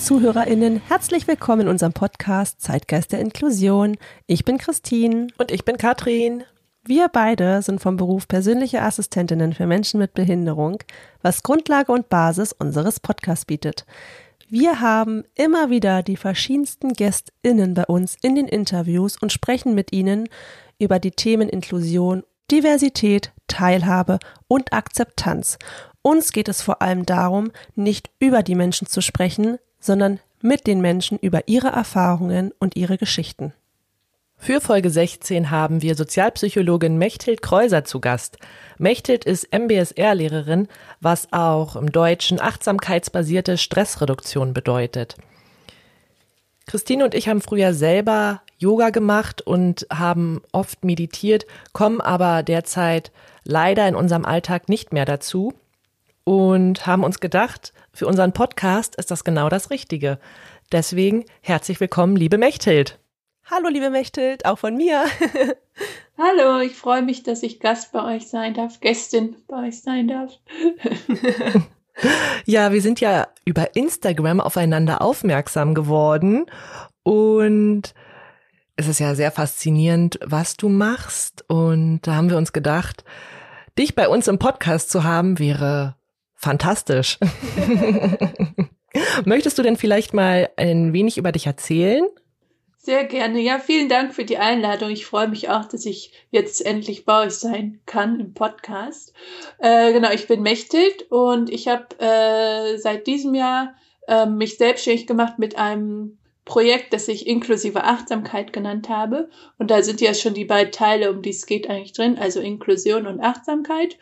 ZuhörerInnen, herzlich willkommen in unserem Podcast Zeitgeist der Inklusion. Ich bin Christine. Und ich bin Katrin. Wir beide sind vom Beruf persönliche Assistentinnen für Menschen mit Behinderung, was Grundlage und Basis unseres Podcasts bietet. Wir haben immer wieder die verschiedensten GästInnen bei uns in den Interviews und sprechen mit ihnen über die Themen Inklusion, Diversität, Teilhabe und Akzeptanz. Uns geht es vor allem darum, nicht über die Menschen zu sprechen, sondern mit den Menschen über ihre Erfahrungen und ihre Geschichten. Für Folge 16 haben wir Sozialpsychologin Mechthild Kreuser zu Gast. Mechthild ist MBSR-Lehrerin, was auch im Deutschen achtsamkeitsbasierte Stressreduktion bedeutet. Christine und ich haben früher selber Yoga gemacht und haben oft meditiert, kommen aber derzeit leider in unserem Alltag nicht mehr dazu und haben uns gedacht, für unseren Podcast ist das genau das Richtige. Deswegen herzlich willkommen, liebe Mechthild. Hallo, liebe Mechthild, auch von mir. Hallo, ich freue mich, dass ich Gast bei euch sein darf, Gästin bei euch sein darf. ja, wir sind ja über Instagram aufeinander aufmerksam geworden und es ist ja sehr faszinierend, was du machst und da haben wir uns gedacht, dich bei uns im Podcast zu haben wäre fantastisch. Möchtest du denn vielleicht mal ein wenig über dich erzählen? Sehr gerne. Ja, vielen Dank für die Einladung. Ich freue mich auch, dass ich jetzt endlich bei euch sein kann im Podcast. Äh, genau, ich bin Mechthild und ich habe äh, seit diesem Jahr äh, mich selbstständig gemacht mit einem Projekt, das ich inklusive Achtsamkeit genannt habe. Und da sind ja schon die beiden Teile, um die es geht eigentlich drin, also Inklusion und Achtsamkeit.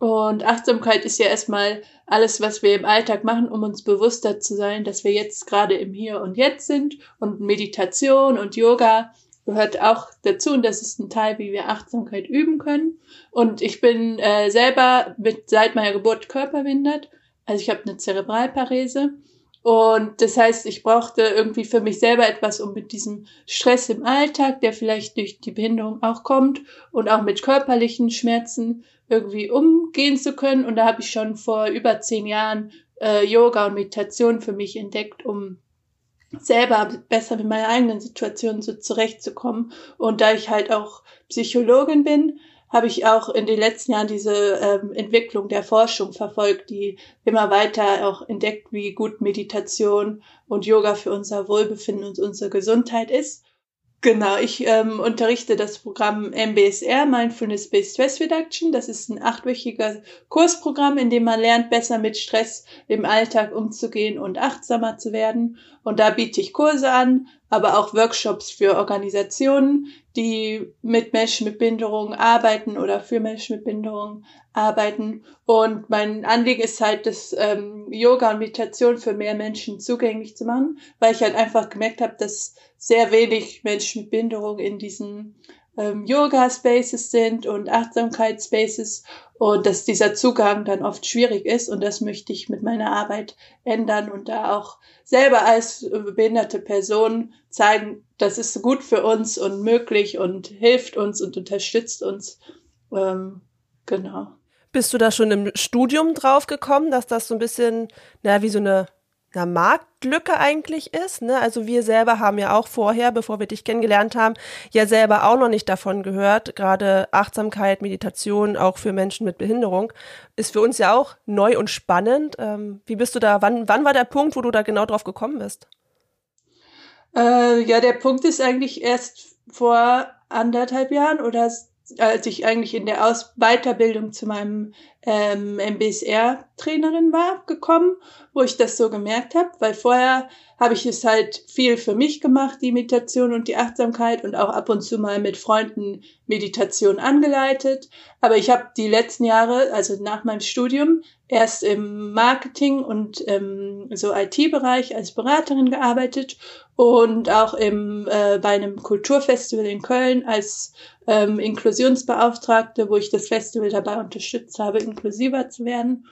Und Achtsamkeit ist ja erstmal alles, was wir im Alltag machen, um uns bewusster zu sein, dass wir jetzt gerade im Hier und Jetzt sind. Und Meditation und Yoga gehört auch dazu. Und das ist ein Teil, wie wir Achtsamkeit üben können. Und ich bin äh, selber mit seit meiner Geburt körperbehindert. Also ich habe eine Zerebralparese. Und das heißt, ich brauchte irgendwie für mich selber etwas, um mit diesem Stress im Alltag, der vielleicht durch die Behinderung auch kommt und auch mit körperlichen Schmerzen irgendwie umgehen zu können. Und da habe ich schon vor über zehn Jahren äh, Yoga und Meditation für mich entdeckt, um selber besser mit meiner eigenen Situation so zurechtzukommen. Und da ich halt auch Psychologin bin, habe ich auch in den letzten Jahren diese ähm, Entwicklung der Forschung verfolgt, die immer weiter auch entdeckt, wie gut Meditation und Yoga für unser Wohlbefinden und unsere Gesundheit ist. Genau, ich ähm, unterrichte das Programm MBSR, Mindfulness-Based Stress Reduction. Das ist ein achtwöchiger Kursprogramm, in dem man lernt, besser mit Stress im Alltag umzugehen und achtsamer zu werden. Und da biete ich Kurse an, aber auch Workshops für Organisationen, die mit Menschen mit Behinderungen arbeiten oder für Menschen mit Behinderungen arbeiten. Und mein Anliegen ist halt, das ähm, Yoga und Meditation für mehr Menschen zugänglich zu machen, weil ich halt einfach gemerkt habe, dass sehr wenig Menschen mit Behinderung in diesen ähm, Yoga-Spaces sind und Achtsamkeits-Spaces und dass dieser Zugang dann oft schwierig ist und das möchte ich mit meiner Arbeit ändern und da auch selber als behinderte Person zeigen, das ist gut für uns und möglich und hilft uns und unterstützt uns. Ähm, genau. Bist du da schon im Studium drauf gekommen, dass das so ein bisschen, na, wie so eine einer Marktlücke eigentlich ist. Ne? Also wir selber haben ja auch vorher, bevor wir dich kennengelernt haben, ja selber auch noch nicht davon gehört. Gerade Achtsamkeit, Meditation, auch für Menschen mit Behinderung, ist für uns ja auch neu und spannend. Ähm, wie bist du da, wann, wann war der Punkt, wo du da genau drauf gekommen bist? Äh, ja, der Punkt ist eigentlich erst vor anderthalb Jahren oder als ich eigentlich in der Aus Weiterbildung zu meinem ähm, MBSR-Trainerin war, gekommen, wo ich das so gemerkt habe, weil vorher habe ich es halt viel für mich gemacht, die Meditation und die Achtsamkeit und auch ab und zu mal mit Freunden Meditation angeleitet. Aber ich habe die letzten Jahre, also nach meinem Studium, erst im Marketing und im so IT-Bereich als Beraterin gearbeitet und auch im, äh, bei einem Kulturfestival in Köln als ähm, Inklusionsbeauftragte, wo ich das Festival dabei unterstützt habe, inklusiver zu werden.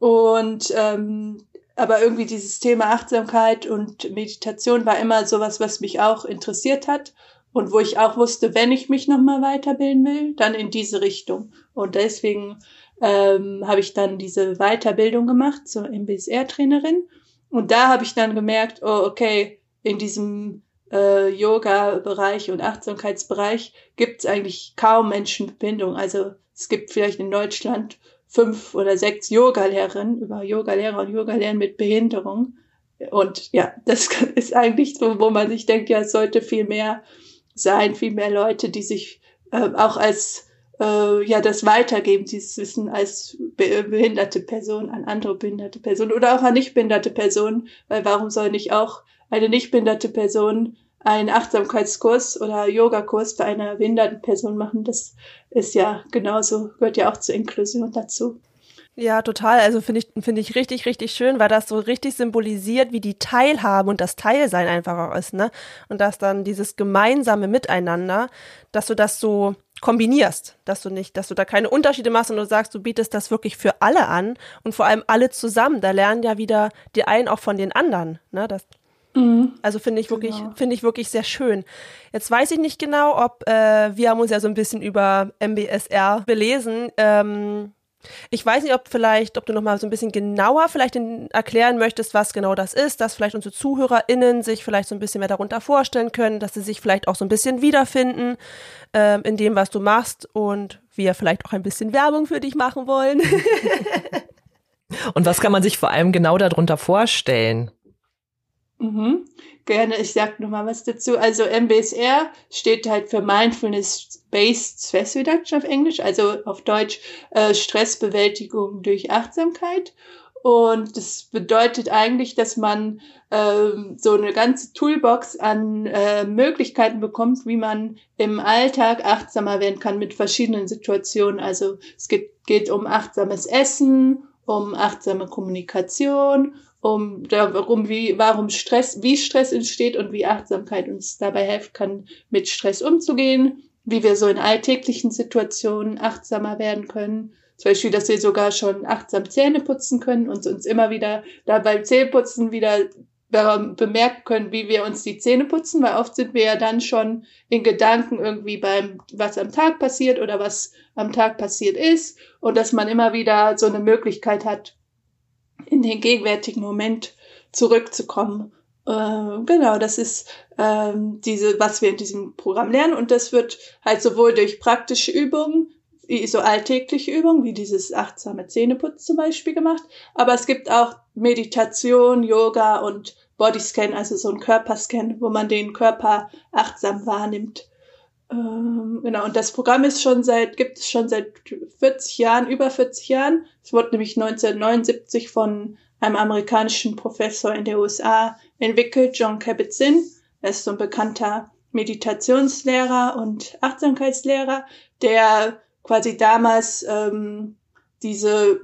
Und ähm, aber irgendwie dieses Thema Achtsamkeit und Meditation war immer sowas, was mich auch interessiert hat und wo ich auch wusste, wenn ich mich nochmal weiterbilden will, dann in diese Richtung. Und deswegen ähm, habe ich dann diese Weiterbildung gemacht zur MBSR-Trainerin. Und da habe ich dann gemerkt, oh, okay, in diesem äh, Yoga-Bereich und Achtsamkeitsbereich gibt es eigentlich kaum Menschen mit Bindung. Also es gibt vielleicht in Deutschland fünf oder sechs Yoga-Lehrerinnen über Yoga-Lehrer und Yoga-Lehren mit Behinderung. Und ja, das ist eigentlich so, wo man sich denkt, ja, es sollte viel mehr sein, viel mehr Leute, die sich äh, auch als äh, ja das weitergeben, dieses Wissen als be behinderte Person an andere behinderte Personen oder auch an nicht behinderte Personen, weil warum soll nicht auch eine nicht behinderte Person einen Achtsamkeitskurs oder Yogakurs bei einer behinderten Person machen. Das ist ja genauso, gehört ja auch zur Inklusion dazu. Ja, total. Also finde ich, finde ich richtig, richtig schön, weil das so richtig symbolisiert, wie die Teilhabe und das Teilsein einfach auch ist, ne? Und dass dann dieses gemeinsame Miteinander, dass du das so kombinierst, dass du nicht, dass du da keine Unterschiede machst und du sagst, du bietest das wirklich für alle an und vor allem alle zusammen. Da lernen ja wieder die einen auch von den anderen, ne? Das, Mhm. Also finde ich wirklich, genau. finde ich wirklich sehr schön. Jetzt weiß ich nicht genau, ob äh, wir haben uns ja so ein bisschen über MBSR belesen. Ähm, ich weiß nicht, ob vielleicht, ob du noch mal so ein bisschen genauer vielleicht in, erklären möchtest, was genau das ist, dass vielleicht unsere ZuhörerInnen sich vielleicht so ein bisschen mehr darunter vorstellen können, dass sie sich vielleicht auch so ein bisschen wiederfinden ähm, in dem, was du machst und wir vielleicht auch ein bisschen Werbung für dich machen wollen. und was kann man sich vor allem genau darunter vorstellen? Mhm. Gerne, ich sag noch mal was dazu. Also MBSR steht halt für Mindfulness-Based Stress Reduction auf Englisch, also auf Deutsch äh, Stressbewältigung durch Achtsamkeit. Und das bedeutet eigentlich, dass man ähm, so eine ganze Toolbox an äh, Möglichkeiten bekommt, wie man im Alltag achtsamer werden kann mit verschiedenen Situationen. Also es geht, geht um achtsames Essen, um achtsame Kommunikation, um darum, wie, warum Stress, wie Stress entsteht und wie Achtsamkeit uns dabei helfen kann, mit Stress umzugehen, wie wir so in alltäglichen Situationen achtsamer werden können. Zum Beispiel, dass wir sogar schon achtsam Zähne putzen können und uns immer wieder da beim Zähneputzen wieder bemerken können, wie wir uns die Zähne putzen, weil oft sind wir ja dann schon in Gedanken irgendwie beim, was am Tag passiert oder was am Tag passiert ist und dass man immer wieder so eine Möglichkeit hat, in den gegenwärtigen Moment zurückzukommen. Äh, genau, das ist ähm, diese, was wir in diesem Programm lernen und das wird halt sowohl durch praktische Übungen, wie so alltägliche Übungen, wie dieses achtsame Zähneputz zum Beispiel gemacht, aber es gibt auch Meditation, Yoga und Bodyscan, also so ein Körperscan, wo man den Körper achtsam wahrnimmt. Ähm, genau, und das Programm ist schon seit, gibt es schon seit 40 Jahren, über 40 Jahren. Es wurde nämlich 1979 von einem amerikanischen Professor in den USA entwickelt, John Kabat-Zinn. Er ist so ein bekannter Meditationslehrer und Achtsamkeitslehrer, der quasi damals ähm, diese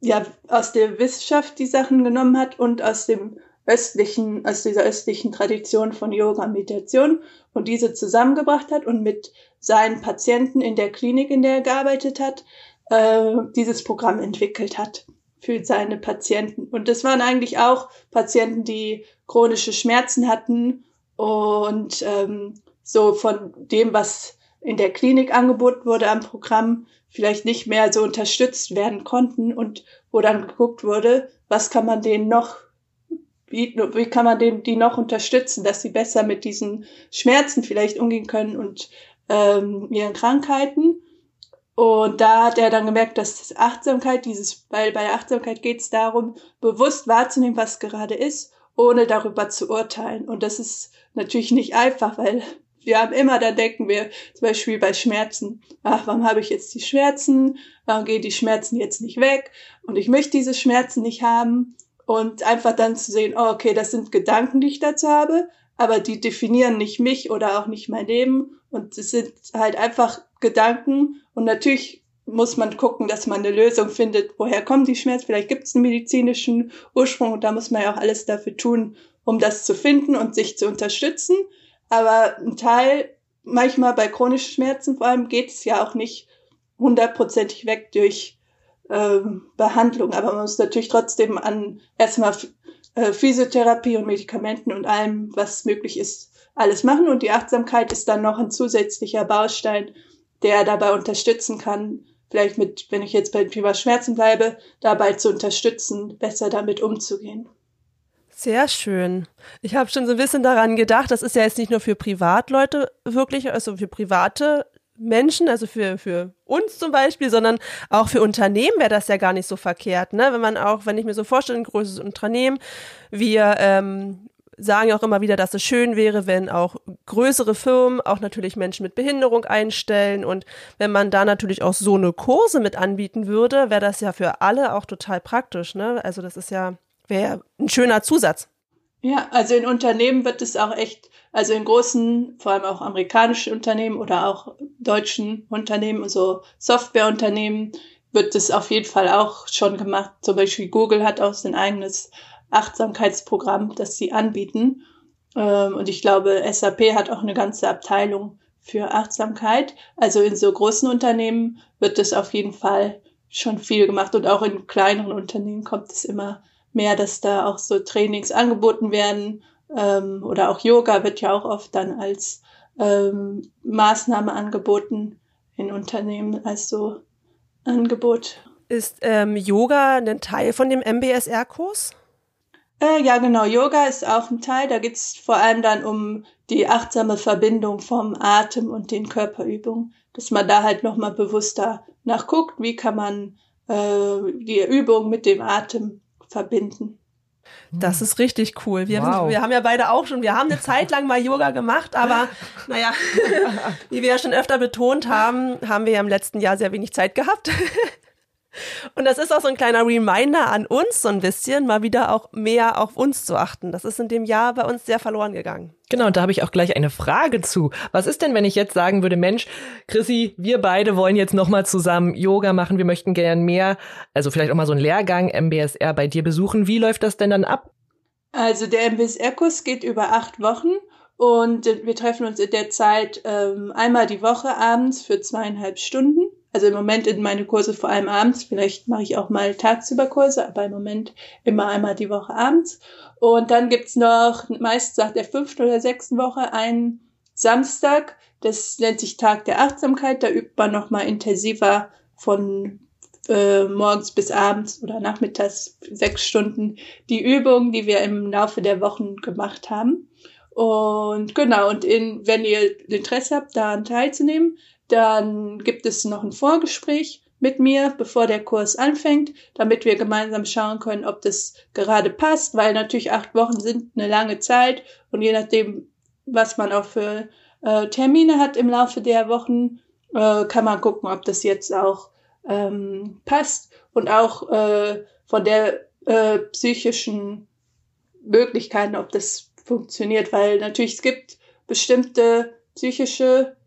ja aus der Wissenschaft die Sachen genommen hat und aus dem östlichen, aus dieser östlichen Tradition von Yoga und Meditation und diese zusammengebracht hat und mit seinen Patienten in der Klinik, in der er gearbeitet hat, äh, dieses Programm entwickelt hat für seine Patienten. Und das waren eigentlich auch Patienten, die chronische Schmerzen hatten und ähm, so von dem, was in der Klinik angeboten wurde am Programm, vielleicht nicht mehr so unterstützt werden konnten und wo dann geguckt wurde, was kann man denen noch wie, wie kann man den, die noch unterstützen, dass sie besser mit diesen Schmerzen vielleicht umgehen können und ähm, ihren Krankheiten. Und da hat er dann gemerkt, dass Achtsamkeit, dieses, weil bei Achtsamkeit geht es darum, bewusst wahrzunehmen, was gerade ist, ohne darüber zu urteilen. Und das ist natürlich nicht einfach, weil wir haben immer, da denken wir zum Beispiel bei Schmerzen, ach, warum habe ich jetzt die Schmerzen? Warum gehen die Schmerzen jetzt nicht weg? Und ich möchte diese Schmerzen nicht haben. Und einfach dann zu sehen, oh, okay, das sind Gedanken, die ich dazu habe, aber die definieren nicht mich oder auch nicht mein Leben. Und es sind halt einfach Gedanken. Und natürlich muss man gucken, dass man eine Lösung findet, woher kommen die Schmerzen. Vielleicht gibt es einen medizinischen Ursprung und da muss man ja auch alles dafür tun, um das zu finden und sich zu unterstützen. Aber ein Teil, manchmal bei chronischen Schmerzen vor allem, geht es ja auch nicht hundertprozentig weg durch Behandlung. Aber man muss natürlich trotzdem an erstmal äh, Physiotherapie und Medikamenten und allem, was möglich ist, alles machen. Und die Achtsamkeit ist dann noch ein zusätzlicher Baustein, der dabei unterstützen kann, vielleicht mit, wenn ich jetzt bei Thema Schmerzen bleibe, dabei zu unterstützen, besser damit umzugehen. Sehr schön. Ich habe schon so ein bisschen daran gedacht, das ist ja jetzt nicht nur für Privatleute wirklich, also für private Menschen, also für, für uns zum Beispiel, sondern auch für Unternehmen wäre das ja gar nicht so verkehrt, ne? Wenn man auch, wenn ich mir so vorstelle, ein großes Unternehmen, wir ähm, sagen ja auch immer wieder, dass es schön wäre, wenn auch größere Firmen auch natürlich Menschen mit Behinderung einstellen und wenn man da natürlich auch so eine Kurse mit anbieten würde, wäre das ja für alle auch total praktisch, ne? Also das ist ja wäre ein schöner Zusatz. Ja, also in Unternehmen wird es auch echt, also in großen, vor allem auch amerikanischen Unternehmen oder auch deutschen Unternehmen, so Softwareunternehmen, wird es auf jeden Fall auch schon gemacht. Zum Beispiel Google hat auch sein eigenes Achtsamkeitsprogramm, das sie anbieten. Ähm, und ich glaube, SAP hat auch eine ganze Abteilung für Achtsamkeit. Also in so großen Unternehmen wird es auf jeden Fall schon viel gemacht und auch in kleineren Unternehmen kommt es immer mehr, dass da auch so Trainings angeboten werden ähm, oder auch Yoga wird ja auch oft dann als ähm, Maßnahme angeboten in Unternehmen als so Angebot. Ist ähm, Yoga ein Teil von dem MBSR-Kurs? Äh, ja, genau. Yoga ist auch ein Teil. Da geht's vor allem dann um die achtsame Verbindung vom Atem und den Körperübungen, dass man da halt nochmal bewusster nachguckt, wie kann man äh, die Übung mit dem Atem verbinden. Das ist richtig cool. Wir, wow. haben, wir haben ja beide auch schon, wir haben eine Zeit lang mal Yoga gemacht, aber naja, wie wir ja schon öfter betont haben, haben wir ja im letzten Jahr sehr wenig Zeit gehabt. Und das ist auch so ein kleiner Reminder an uns, so ein bisschen, mal wieder auch mehr auf uns zu achten. Das ist in dem Jahr bei uns sehr verloren gegangen. Genau, und da habe ich auch gleich eine Frage zu. Was ist denn, wenn ich jetzt sagen würde, Mensch, Chrissy, wir beide wollen jetzt nochmal zusammen Yoga machen, wir möchten gern mehr, also vielleicht auch mal so einen Lehrgang MBSR bei dir besuchen. Wie läuft das denn dann ab? Also der MBSR-Kurs geht über acht Wochen und wir treffen uns in der Zeit ähm, einmal die Woche abends für zweieinhalb Stunden also im Moment in meine Kurse vor allem abends, vielleicht mache ich auch mal tagsüber Kurse, aber im Moment immer einmal die Woche abends. Und dann gibt's noch meist nach der fünften oder sechsten Woche einen Samstag, das nennt sich Tag der Achtsamkeit, da übt man nochmal intensiver von äh, morgens bis abends oder nachmittags sechs Stunden die Übungen, die wir im Laufe der Wochen gemacht haben. Und genau, und in, wenn ihr Interesse habt, daran teilzunehmen, dann gibt es noch ein Vorgespräch mit mir, bevor der Kurs anfängt, damit wir gemeinsam schauen können, ob das gerade passt, weil natürlich acht Wochen sind eine lange Zeit und je nachdem, was man auch für äh, Termine hat im Laufe der Wochen, äh, kann man gucken, ob das jetzt auch ähm, passt und auch äh, von der äh, psychischen Möglichkeiten, ob das funktioniert, weil natürlich es gibt bestimmte psychische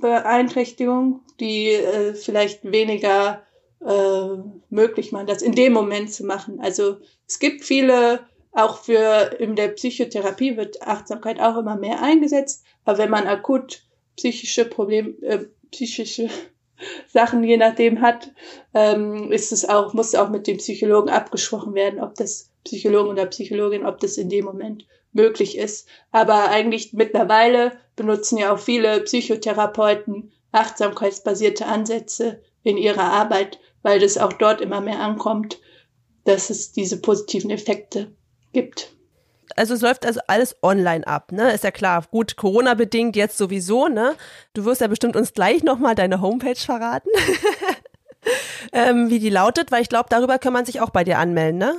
Beeinträchtigung, die äh, vielleicht weniger äh, möglich machen, das in dem Moment zu machen. Also es gibt viele, auch für in der Psychotherapie wird Achtsamkeit auch immer mehr eingesetzt, aber wenn man akut psychische Probleme, äh, psychische Sachen je nachdem hat, ähm, ist es auch, muss auch mit dem Psychologen abgesprochen werden, ob das Psychologen oder Psychologin, ob das in dem Moment möglich ist. Aber eigentlich mittlerweile benutzen ja auch viele Psychotherapeuten achtsamkeitsbasierte Ansätze in ihrer Arbeit, weil das auch dort immer mehr ankommt, dass es diese positiven Effekte gibt. Also es läuft also alles online ab, ne? Ist ja klar. Gut, Corona bedingt jetzt sowieso, ne? Du wirst ja bestimmt uns gleich nochmal deine Homepage verraten. ähm, wie die lautet, weil ich glaube, darüber kann man sich auch bei dir anmelden, ne?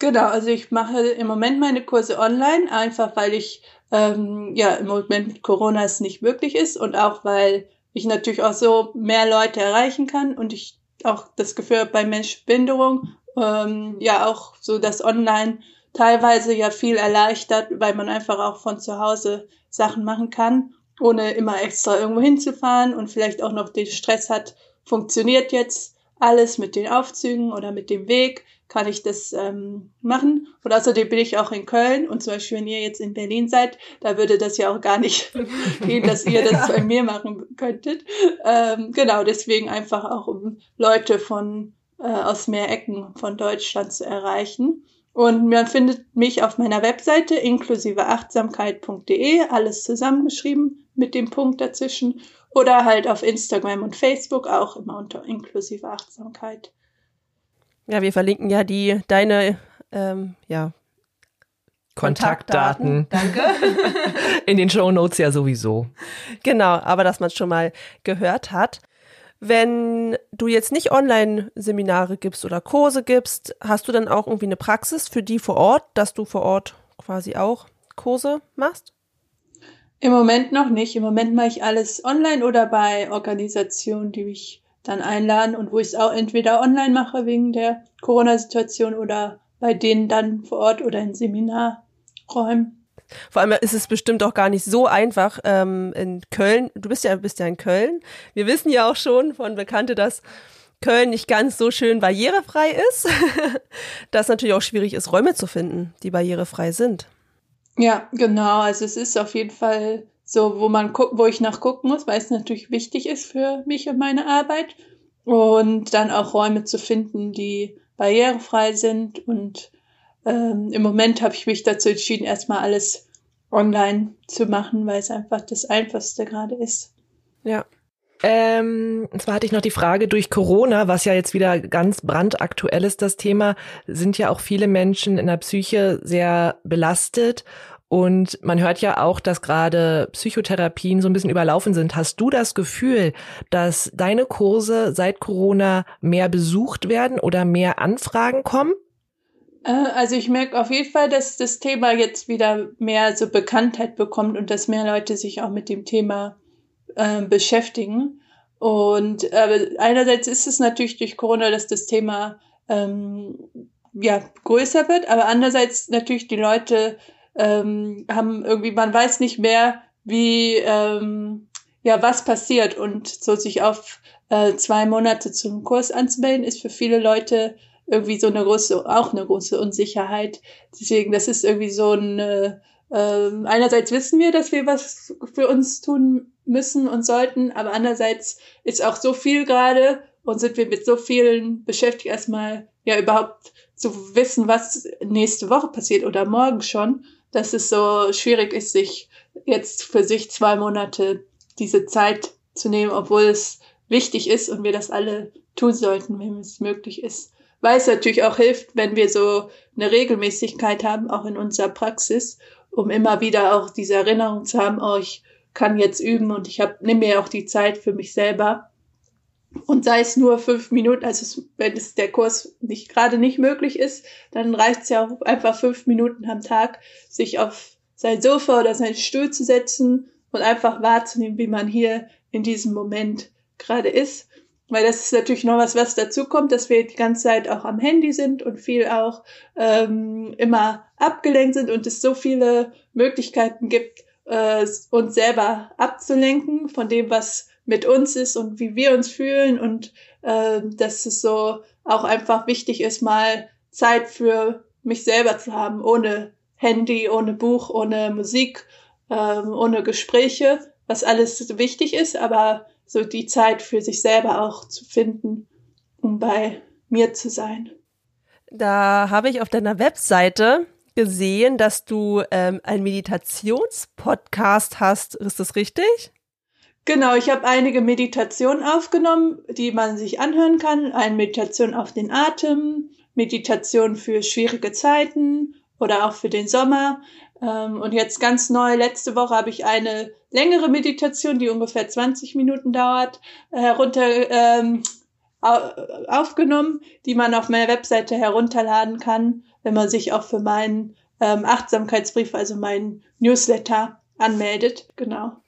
Genau, also ich mache im Moment meine Kurse online, einfach weil ich ähm, ja im Moment mit Corona es nicht möglich ist und auch weil ich natürlich auch so mehr Leute erreichen kann und ich auch das Gefühl habe, bei Menschbehinderung ähm, ja auch so das Online teilweise ja viel erleichtert, weil man einfach auch von zu Hause Sachen machen kann, ohne immer extra irgendwo hinzufahren und vielleicht auch noch den Stress hat, funktioniert jetzt alles mit den Aufzügen oder mit dem Weg, kann ich das ähm, machen. Und außerdem bin ich auch in Köln und zum Beispiel, wenn ihr jetzt in Berlin seid, da würde das ja auch gar nicht gehen, dass ihr das bei mir machen könntet. Ähm, genau, deswegen einfach auch, um Leute von äh, aus mehr Ecken von Deutschland zu erreichen. Und man findet mich auf meiner Webseite inklusiveachtsamkeit.de, alles zusammengeschrieben mit dem Punkt dazwischen. Oder halt auf Instagram und Facebook auch immer unter inklusive Achtsamkeit. Ja, wir verlinken ja die deine ähm, ja, Kontaktdaten. Danke. In den Show Notes ja sowieso. Genau, aber dass man es schon mal gehört hat. Wenn du jetzt nicht Online-Seminare gibst oder Kurse gibst, hast du dann auch irgendwie eine Praxis für die vor Ort, dass du vor Ort quasi auch Kurse machst? Im Moment noch nicht. Im Moment mache ich alles online oder bei Organisationen, die mich dann einladen und wo ich es auch entweder online mache wegen der Corona-Situation oder bei denen dann vor Ort oder in Seminarräumen. Vor allem ist es bestimmt auch gar nicht so einfach ähm, in Köln. Du bist ja, bist ja in Köln. Wir wissen ja auch schon von Bekannte, dass Köln nicht ganz so schön barrierefrei ist. dass natürlich auch schwierig ist, Räume zu finden, die barrierefrei sind. Ja, genau. Also es ist auf jeden Fall so, wo man guckt, wo ich nachgucken muss, weil es natürlich wichtig ist für mich und meine Arbeit. Und dann auch Räume zu finden, die barrierefrei sind und ähm, im Moment habe ich mich dazu entschieden, erstmal alles online zu machen, weil es einfach das Einfachste gerade ist. Ja. Ähm, und zwar hatte ich noch die Frage, durch Corona, was ja jetzt wieder ganz brandaktuell ist, das Thema, sind ja auch viele Menschen in der Psyche sehr belastet. Und man hört ja auch, dass gerade Psychotherapien so ein bisschen überlaufen sind. Hast du das Gefühl, dass deine Kurse seit Corona mehr besucht werden oder mehr Anfragen kommen? Äh, also ich merke auf jeden Fall, dass das Thema jetzt wieder mehr so Bekanntheit bekommt und dass mehr Leute sich auch mit dem Thema äh, beschäftigen. Und äh, einerseits ist es natürlich durch Corona, dass das Thema ähm, ja größer wird, aber andererseits natürlich die Leute ähm, haben irgendwie, man weiß nicht mehr, wie ähm, ja was passiert und so sich auf äh, zwei Monate zum Kurs anzumelden, ist für viele Leute irgendwie so eine große, auch eine große Unsicherheit. Deswegen, das ist irgendwie so ein, äh, einerseits wissen wir, dass wir was für uns tun müssen und sollten, aber andererseits ist auch so viel gerade und sind wir mit so vielen beschäftigt, erstmal ja überhaupt zu wissen, was nächste Woche passiert oder morgen schon, dass es so schwierig ist, sich jetzt für sich zwei Monate diese Zeit zu nehmen, obwohl es wichtig ist und wir das alle tun sollten, wenn es möglich ist weil es natürlich auch hilft, wenn wir so eine Regelmäßigkeit haben, auch in unserer Praxis, um immer wieder auch diese Erinnerung zu haben, oh, ich kann jetzt üben und ich nimm mir auch die Zeit für mich selber. Und sei es nur fünf Minuten, also wenn es der Kurs nicht gerade nicht möglich ist, dann reicht es ja auch einfach fünf Minuten am Tag, sich auf sein Sofa oder seinen Stuhl zu setzen und einfach wahrzunehmen, wie man hier in diesem Moment gerade ist. Weil das ist natürlich noch was, was dazu kommt, dass wir die ganze Zeit auch am Handy sind und viel auch ähm, immer abgelenkt sind und es so viele Möglichkeiten gibt, äh, uns selber abzulenken von dem, was mit uns ist und wie wir uns fühlen und äh, dass es so auch einfach wichtig ist, mal Zeit für mich selber zu haben, ohne Handy, ohne Buch, ohne Musik, äh, ohne Gespräche, was alles wichtig ist, aber so die Zeit für sich selber auch zu finden, um bei mir zu sein. Da habe ich auf deiner Webseite gesehen, dass du ähm, einen Meditationspodcast hast. Ist das richtig? Genau, ich habe einige Meditationen aufgenommen, die man sich anhören kann. Eine Meditation auf den Atem, Meditation für schwierige Zeiten oder auch für den Sommer. Ähm, und jetzt ganz neu, letzte Woche habe ich eine längere Meditation, die ungefähr 20 Minuten dauert, herunter ähm, aufgenommen, die man auf meiner Webseite herunterladen kann, wenn man sich auch für meinen ähm, Achtsamkeitsbrief, also mein Newsletter anmeldet. Genau.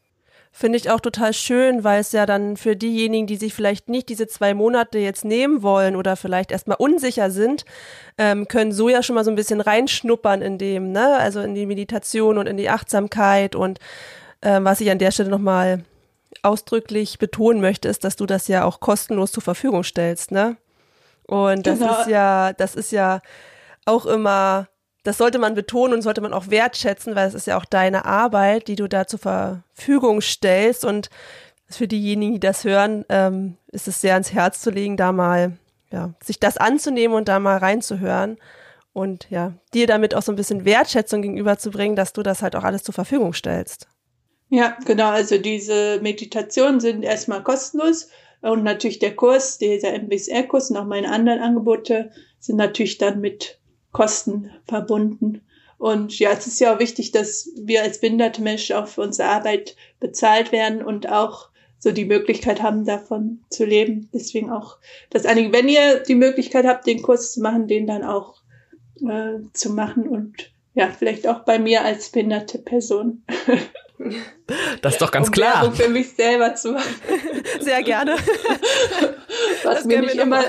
Finde ich auch total schön, weil es ja dann für diejenigen, die sich vielleicht nicht diese zwei Monate jetzt nehmen wollen oder vielleicht erstmal unsicher sind, ähm, können so ja schon mal so ein bisschen reinschnuppern in dem, ne, also in die Meditation und in die Achtsamkeit und ähm, was ich an der Stelle nochmal ausdrücklich betonen möchte, ist, dass du das ja auch kostenlos zur Verfügung stellst, ne? Und das genau. ist ja, das ist ja auch immer das sollte man betonen und sollte man auch wertschätzen, weil es ist ja auch deine Arbeit, die du da zur Verfügung stellst. Und für diejenigen, die das hören, ähm, ist es sehr ans Herz zu legen, da mal, ja, sich das anzunehmen und da mal reinzuhören und ja, dir damit auch so ein bisschen Wertschätzung gegenüberzubringen, dass du das halt auch alles zur Verfügung stellst. Ja, genau. Also diese Meditationen sind erstmal kostenlos und natürlich der Kurs, dieser MBSR-Kurs und auch meine anderen Angebote sind natürlich dann mit Kosten verbunden. Und ja, es ist ja auch wichtig, dass wir als behinderte Menschen auch für unsere Arbeit bezahlt werden und auch so die Möglichkeit haben, davon zu leben. Deswegen auch das einige, wenn ihr die Möglichkeit habt, den Kurs zu machen, den dann auch äh, zu machen und ja, vielleicht auch bei mir als behinderte Person. Das ist doch ganz um klar. Werbung für mich selber zu machen. Sehr gerne. Was das mir nicht immer,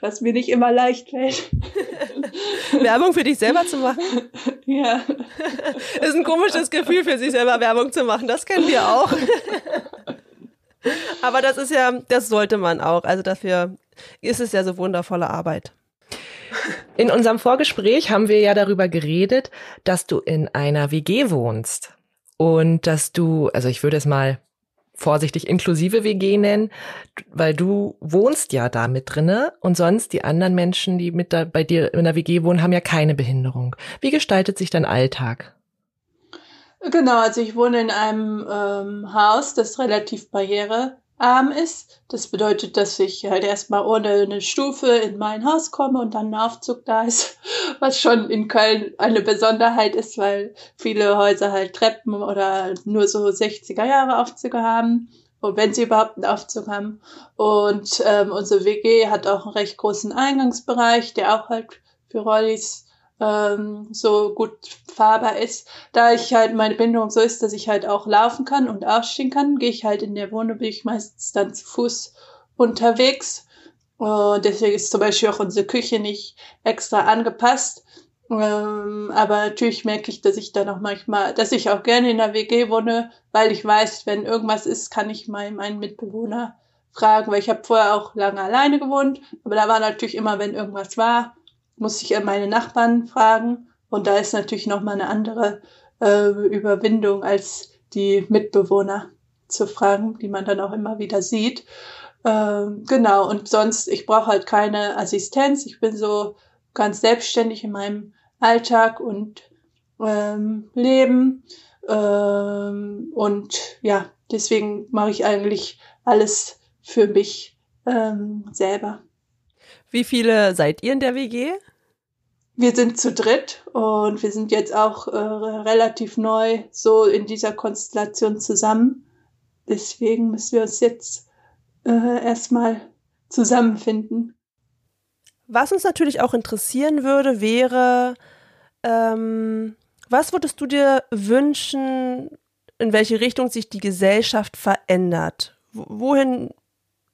was mir nicht immer leicht fällt. Werbung für dich selber zu machen? Ja. Ist ein komisches Gefühl, für sich selber Werbung zu machen. Das kennen wir auch. Aber das ist ja, das sollte man auch. Also dafür ist es ja so wundervolle Arbeit. In unserem Vorgespräch haben wir ja darüber geredet, dass du in einer WG wohnst und dass du, also ich würde es mal vorsichtig inklusive WG nennen, weil du wohnst ja da mit drinne und sonst die anderen Menschen, die mit da bei dir in der WG wohnen, haben ja keine Behinderung. Wie gestaltet sich dein Alltag? Genau, also ich wohne in einem ähm, Haus, das relativ barrierearm ist. Das bedeutet, dass ich halt erstmal ohne eine Stufe in mein Haus komme und dann ein Aufzug da ist, was schon in Köln eine Besonderheit ist, weil viele Häuser halt Treppen oder nur so 60er Jahre Aufzüge haben. Und wenn sie überhaupt einen Aufzug haben. Und ähm, unsere WG hat auch einen recht großen Eingangsbereich, der auch halt für Rollis ähm, so gut fahrbar ist. Da ich halt meine Bindung so ist, dass ich halt auch laufen kann und aufstehen kann, gehe ich halt in der Wohnung, bin ich meistens dann zu Fuß unterwegs. Und deswegen ist zum Beispiel auch unsere Küche nicht extra angepasst. Ähm, aber natürlich merke ich, dass ich dann auch manchmal, dass ich auch gerne in der WG wohne, weil ich weiß, wenn irgendwas ist, kann ich mal meinen Mitbewohner fragen, weil ich habe vorher auch lange alleine gewohnt, aber da war natürlich immer, wenn irgendwas war, muss ich meine Nachbarn fragen. Und da ist natürlich nochmal eine andere äh, Überwindung, als die Mitbewohner zu fragen, die man dann auch immer wieder sieht. Ähm, genau, und sonst, ich brauche halt keine Assistenz. Ich bin so ganz selbstständig in meinem Alltag und ähm, Leben. Ähm, und ja, deswegen mache ich eigentlich alles für mich ähm, selber. Wie viele seid ihr in der WG? Wir sind zu dritt und wir sind jetzt auch äh, relativ neu so in dieser Konstellation zusammen. Deswegen müssen wir uns jetzt äh, erstmal zusammenfinden. Was uns natürlich auch interessieren würde, wäre, ähm, was würdest du dir wünschen, in welche Richtung sich die Gesellschaft verändert? Wohin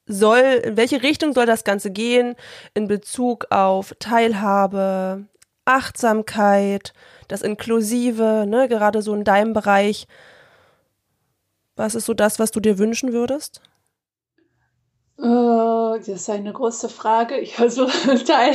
soll, in welche Richtung soll das Ganze gehen in Bezug auf Teilhabe, Achtsamkeit, das Inklusive, ne, gerade so in deinem Bereich. Was ist so das, was du dir wünschen würdest? Uh, das ist eine große Frage. Ich versuche Teil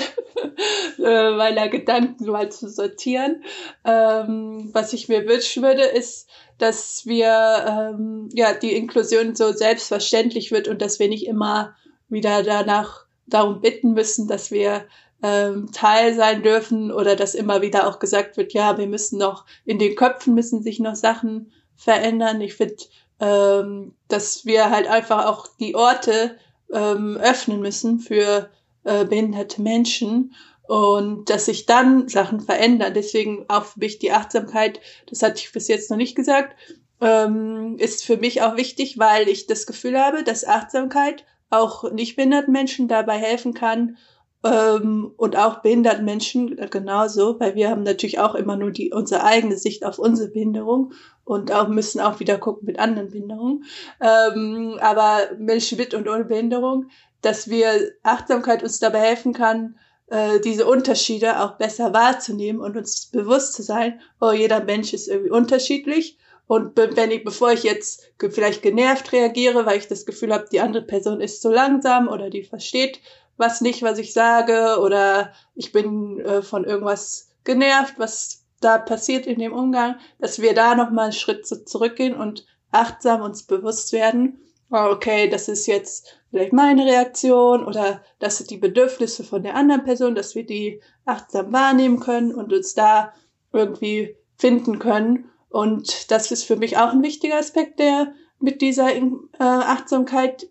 äh, meiner Gedanken mal zu sortieren. Ähm, was ich mir wünschen würde, ist, dass wir ähm, ja die Inklusion so selbstverständlich wird und dass wir nicht immer wieder danach darum bitten müssen, dass wir ähm, Teil sein dürfen oder dass immer wieder auch gesagt wird, ja, wir müssen noch in den Köpfen müssen sich noch Sachen verändern. Ich finde, ähm, dass wir halt einfach auch die Orte ähm, öffnen müssen für äh, behinderte Menschen und dass sich dann Sachen verändern. Deswegen auch für mich die Achtsamkeit, das hatte ich bis jetzt noch nicht gesagt, ähm, ist für mich auch wichtig, weil ich das Gefühl habe, dass Achtsamkeit auch nicht behinderten Menschen dabei helfen kann, ähm, und auch behinderten Menschen genauso, weil wir haben natürlich auch immer nur die unsere eigene Sicht auf unsere Behinderung und auch müssen auch wieder gucken mit anderen Behinderungen. Ähm, aber Menschen mit und ohne Behinderung, dass wir Achtsamkeit uns dabei helfen kann, äh, diese Unterschiede auch besser wahrzunehmen und uns bewusst zu sein, oh, jeder Mensch ist irgendwie unterschiedlich. Und wenn ich, bevor ich jetzt vielleicht genervt reagiere, weil ich das Gefühl habe, die andere Person ist zu langsam oder die versteht was nicht, was ich sage, oder ich bin äh, von irgendwas genervt, was da passiert in dem Umgang, dass wir da nochmal einen Schritt zurückgehen und achtsam uns bewusst werden, oh, okay, das ist jetzt vielleicht meine Reaktion oder das sind die Bedürfnisse von der anderen Person, dass wir die achtsam wahrnehmen können und uns da irgendwie finden können. Und das ist für mich auch ein wichtiger Aspekt, der mit dieser äh, Achtsamkeit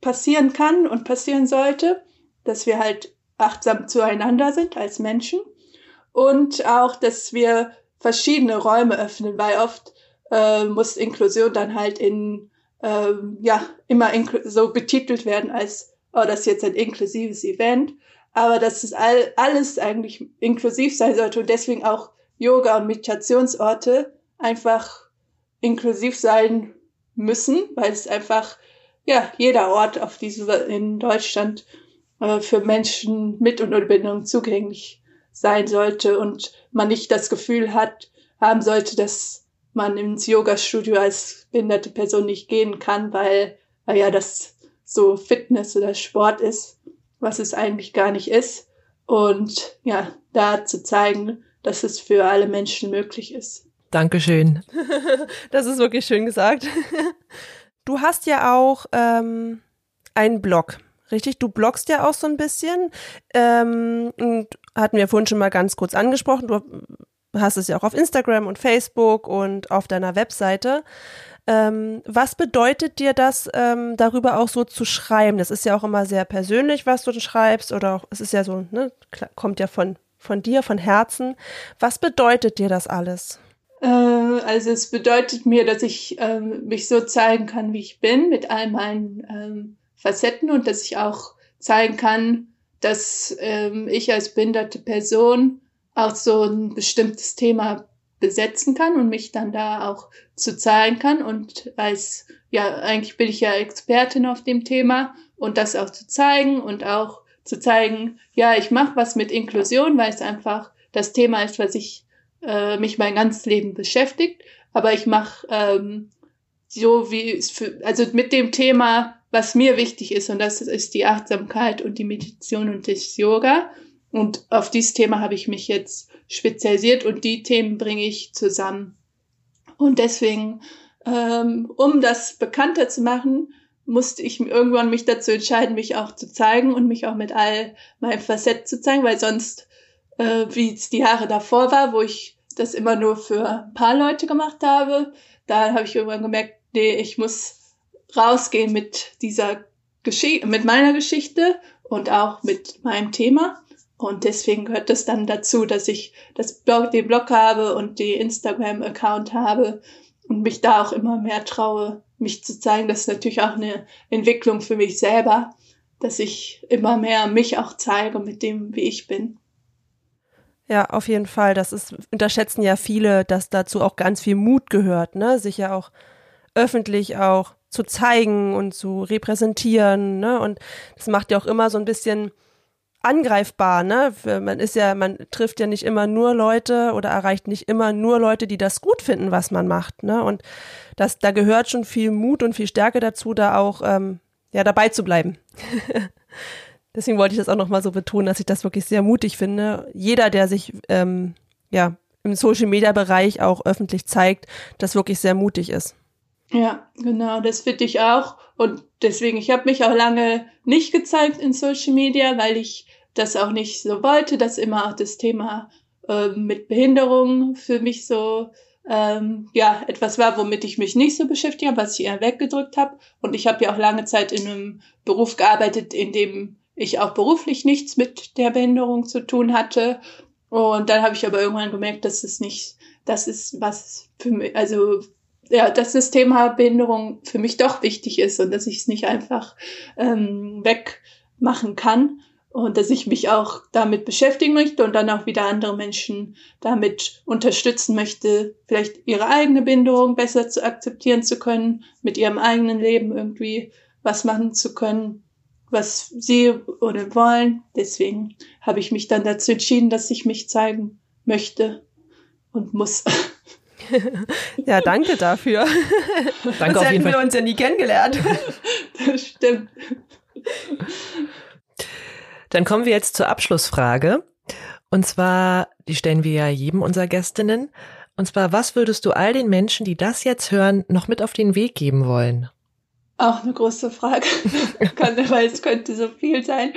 passieren kann und passieren sollte, dass wir halt achtsam zueinander sind als Menschen und auch, dass wir verschiedene Räume öffnen, weil oft äh, muss Inklusion dann halt in ähm, ja immer so betitelt werden als oh das ist jetzt ein inklusives Event, aber dass es all, alles eigentlich inklusiv sein sollte und deswegen auch Yoga und Meditationsorte einfach inklusiv sein müssen, weil es einfach ja jeder Ort auf diesem in Deutschland äh, für Menschen mit und ohne Behinderung zugänglich sein sollte und man nicht das Gefühl hat, haben sollte, dass man ins Yoga-Studio als behinderte Person nicht gehen kann, weil, weil ja das so Fitness oder Sport ist, was es eigentlich gar nicht ist. Und ja, da zu zeigen, dass es für alle Menschen möglich ist. Dankeschön. das ist wirklich schön gesagt. Du hast ja auch ähm, einen Blog. Richtig, du bloggst ja auch so ein bisschen. Ähm, und hatten wir vorhin schon mal ganz kurz angesprochen. Du hast es ja auch auf Instagram und Facebook und auf deiner Webseite. Ähm, was bedeutet dir das, ähm, darüber auch so zu schreiben? Das ist ja auch immer sehr persönlich, was du schreibst, oder auch, es ist ja so, ne, kommt ja von, von dir, von Herzen. Was bedeutet dir das alles? Äh, also es bedeutet mir, dass ich ähm, mich so zeigen kann, wie ich bin, mit all meinen ähm, Facetten und dass ich auch zeigen kann, dass ähm, ich als behinderte Person auch so ein bestimmtes Thema besetzen kann und mich dann da auch zu zeigen kann. Und als ja eigentlich bin ich ja Expertin auf dem Thema und das auch zu zeigen und auch zu zeigen, ja ich mache was mit Inklusion, weil es einfach das Thema ist, was ich äh, mich mein ganzes Leben beschäftigt, aber ich mache ähm, so wie es für also mit dem Thema was mir wichtig ist, und das ist die Achtsamkeit und die Meditation und das Yoga. Und auf dieses Thema habe ich mich jetzt spezialisiert und die Themen bringe ich zusammen. Und deswegen, ähm, um das bekannter zu machen, musste ich irgendwann mich dazu entscheiden, mich auch zu zeigen und mich auch mit all meinem Facett zu zeigen, weil sonst, äh, wie es die Jahre davor war, wo ich das immer nur für ein paar Leute gemacht habe, da habe ich irgendwann gemerkt, nee, ich muss rausgehen mit dieser Geschichte, mit meiner Geschichte und auch mit meinem Thema. Und deswegen gehört das dann dazu, dass ich das Blog, den Blog habe und die Instagram-Account habe und mich da auch immer mehr traue, mich zu zeigen. Das ist natürlich auch eine Entwicklung für mich selber, dass ich immer mehr mich auch zeige mit dem, wie ich bin. Ja, auf jeden Fall. Das ist, unterschätzen ja viele, dass dazu auch ganz viel Mut gehört, ne? Sich ja auch öffentlich auch zu zeigen und zu repräsentieren, ne? Und das macht ja auch immer so ein bisschen angreifbar, ne? Man ist ja, man trifft ja nicht immer nur Leute oder erreicht nicht immer nur Leute, die das gut finden, was man macht, ne? Und das, da gehört schon viel Mut und viel Stärke dazu, da auch ähm, ja dabei zu bleiben. Deswegen wollte ich das auch nochmal so betonen, dass ich das wirklich sehr mutig finde. Jeder, der sich ähm, ja im Social Media Bereich auch öffentlich zeigt, das wirklich sehr mutig ist. Ja, genau, das finde ich auch. Und deswegen, ich habe mich auch lange nicht gezeigt in Social Media, weil ich das auch nicht so wollte, dass immer auch das Thema äh, mit Behinderung für mich so ähm, ja etwas war, womit ich mich nicht so beschäftigt habe, was ich eher weggedrückt habe. Und ich habe ja auch lange Zeit in einem Beruf gearbeitet, in dem ich auch beruflich nichts mit der Behinderung zu tun hatte. Und dann habe ich aber irgendwann gemerkt, dass es nicht, das ist was für mich, also ja, dass das Thema Behinderung für mich doch wichtig ist und dass ich es nicht einfach ähm, wegmachen kann. und dass ich mich auch damit beschäftigen möchte und dann auch wieder andere Menschen damit unterstützen möchte, vielleicht ihre eigene Behinderung besser zu akzeptieren zu können, mit ihrem eigenen Leben irgendwie was machen zu können, was sie oder wollen. Deswegen habe ich mich dann dazu entschieden, dass ich mich zeigen möchte und muss. ja, danke dafür. Danke Sonst auf hätten wir Fall. uns ja nie kennengelernt. Das stimmt. Dann kommen wir jetzt zur Abschlussfrage. Und zwar, die stellen wir ja jedem unserer Gästinnen. Und zwar, was würdest du all den Menschen, die das jetzt hören, noch mit auf den Weg geben wollen? Auch eine große Frage, weil es könnte so viel sein.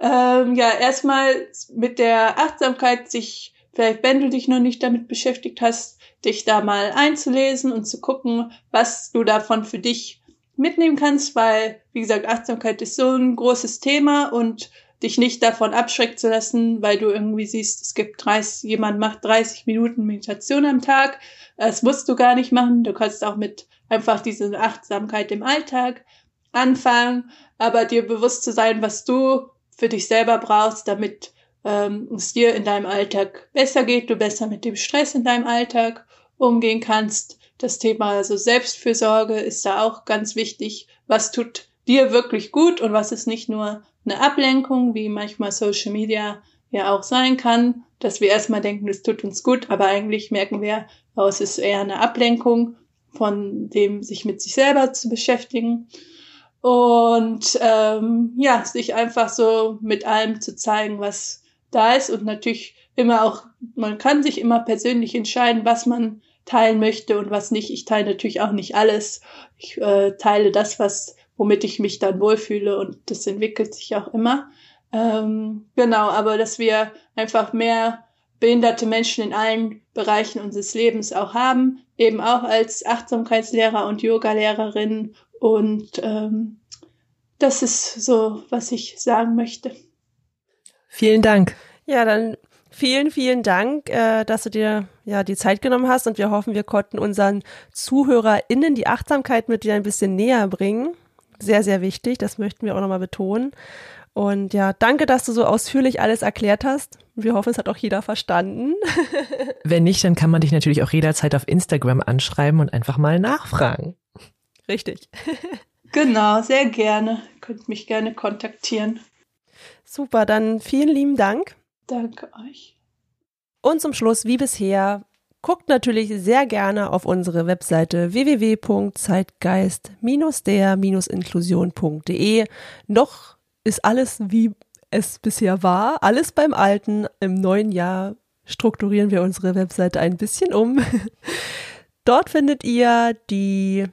Ähm, ja, erstmal mit der Achtsamkeit sich, vielleicht wenn du dich noch nicht damit beschäftigt hast, dich da mal einzulesen und zu gucken, was du davon für dich mitnehmen kannst, weil, wie gesagt, Achtsamkeit ist so ein großes Thema und dich nicht davon abschreckt zu lassen, weil du irgendwie siehst, es gibt 30, jemand macht 30 Minuten Meditation am Tag. Das musst du gar nicht machen. Du kannst auch mit einfach diese Achtsamkeit im Alltag anfangen, aber dir bewusst zu sein, was du für dich selber brauchst, damit ähm, es dir in deinem Alltag besser geht, du besser mit dem Stress in deinem Alltag umgehen kannst. Das Thema also Selbstfürsorge ist da auch ganz wichtig. Was tut dir wirklich gut und was ist nicht nur eine Ablenkung, wie manchmal Social Media ja auch sein kann, dass wir erstmal denken, es tut uns gut, aber eigentlich merken wir, oh, es ist eher eine Ablenkung von dem, sich mit sich selber zu beschäftigen. Und ähm, ja, sich einfach so mit allem zu zeigen, was da ist und natürlich immer auch, man kann sich immer persönlich entscheiden, was man teilen möchte und was nicht. Ich teile natürlich auch nicht alles. Ich äh, teile das, was womit ich mich dann wohlfühle und das entwickelt sich auch immer. Ähm, genau, aber dass wir einfach mehr behinderte Menschen in allen Bereichen unseres Lebens auch haben, eben auch als Achtsamkeitslehrer und Yoga-Lehrerin und ähm, das ist so, was ich sagen möchte. Vielen Dank. Ja, dann vielen, vielen Dank, äh, dass du dir ja die Zeit genommen hast und wir hoffen, wir konnten unseren ZuhörerInnen die Achtsamkeit mit dir ein bisschen näher bringen. Sehr, sehr wichtig, das möchten wir auch nochmal betonen. Und ja, danke, dass du so ausführlich alles erklärt hast. Wir hoffen, es hat auch jeder verstanden. Wenn nicht, dann kann man dich natürlich auch jederzeit auf Instagram anschreiben und einfach mal nachfragen. Richtig. Genau, sehr gerne. Könnt mich gerne kontaktieren. Super, dann vielen lieben Dank. Danke euch. Und zum Schluss, wie bisher, guckt natürlich sehr gerne auf unsere Webseite www.zeitgeist-der-inklusion.de. Noch ist alles wie es bisher war, alles beim Alten. Im neuen Jahr strukturieren wir unsere Webseite ein bisschen um. Dort findet ihr die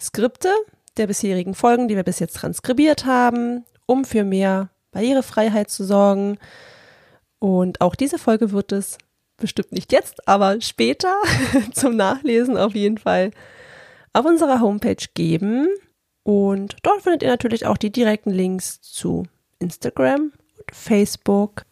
Skripte der bisherigen Folgen, die wir bis jetzt transkribiert haben, um für mehr Barrierefreiheit zu sorgen. Und auch diese Folge wird es bestimmt nicht jetzt, aber später zum Nachlesen auf jeden Fall auf unserer Homepage geben. Und dort findet ihr natürlich auch die direkten Links zu Instagram und Facebook.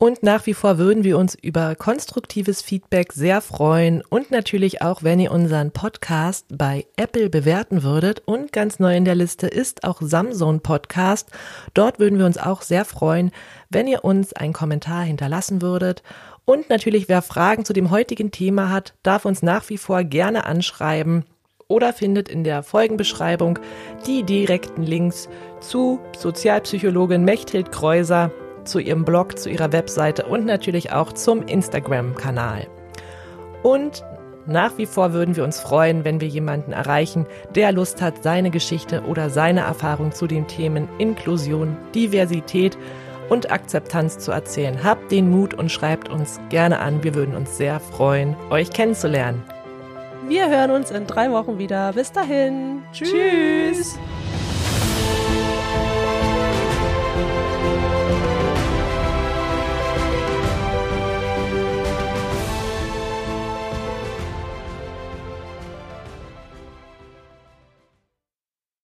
Und nach wie vor würden wir uns über konstruktives Feedback sehr freuen und natürlich auch, wenn ihr unseren Podcast bei Apple bewerten würdet. Und ganz neu in der Liste ist auch Samsung Podcast. Dort würden wir uns auch sehr freuen, wenn ihr uns einen Kommentar hinterlassen würdet. Und natürlich, wer Fragen zu dem heutigen Thema hat, darf uns nach wie vor gerne anschreiben oder findet in der Folgenbeschreibung die direkten Links zu Sozialpsychologin Mechthild Kreuser, zu ihrem Blog, zu ihrer Webseite und natürlich auch zum Instagram-Kanal. Und nach wie vor würden wir uns freuen, wenn wir jemanden erreichen, der Lust hat, seine Geschichte oder seine Erfahrung zu den Themen Inklusion, Diversität und Akzeptanz zu erzählen. Habt den Mut und schreibt uns gerne an. Wir würden uns sehr freuen, euch kennenzulernen. Wir hören uns in drei Wochen wieder. Bis dahin. Tschüss. Tschüss.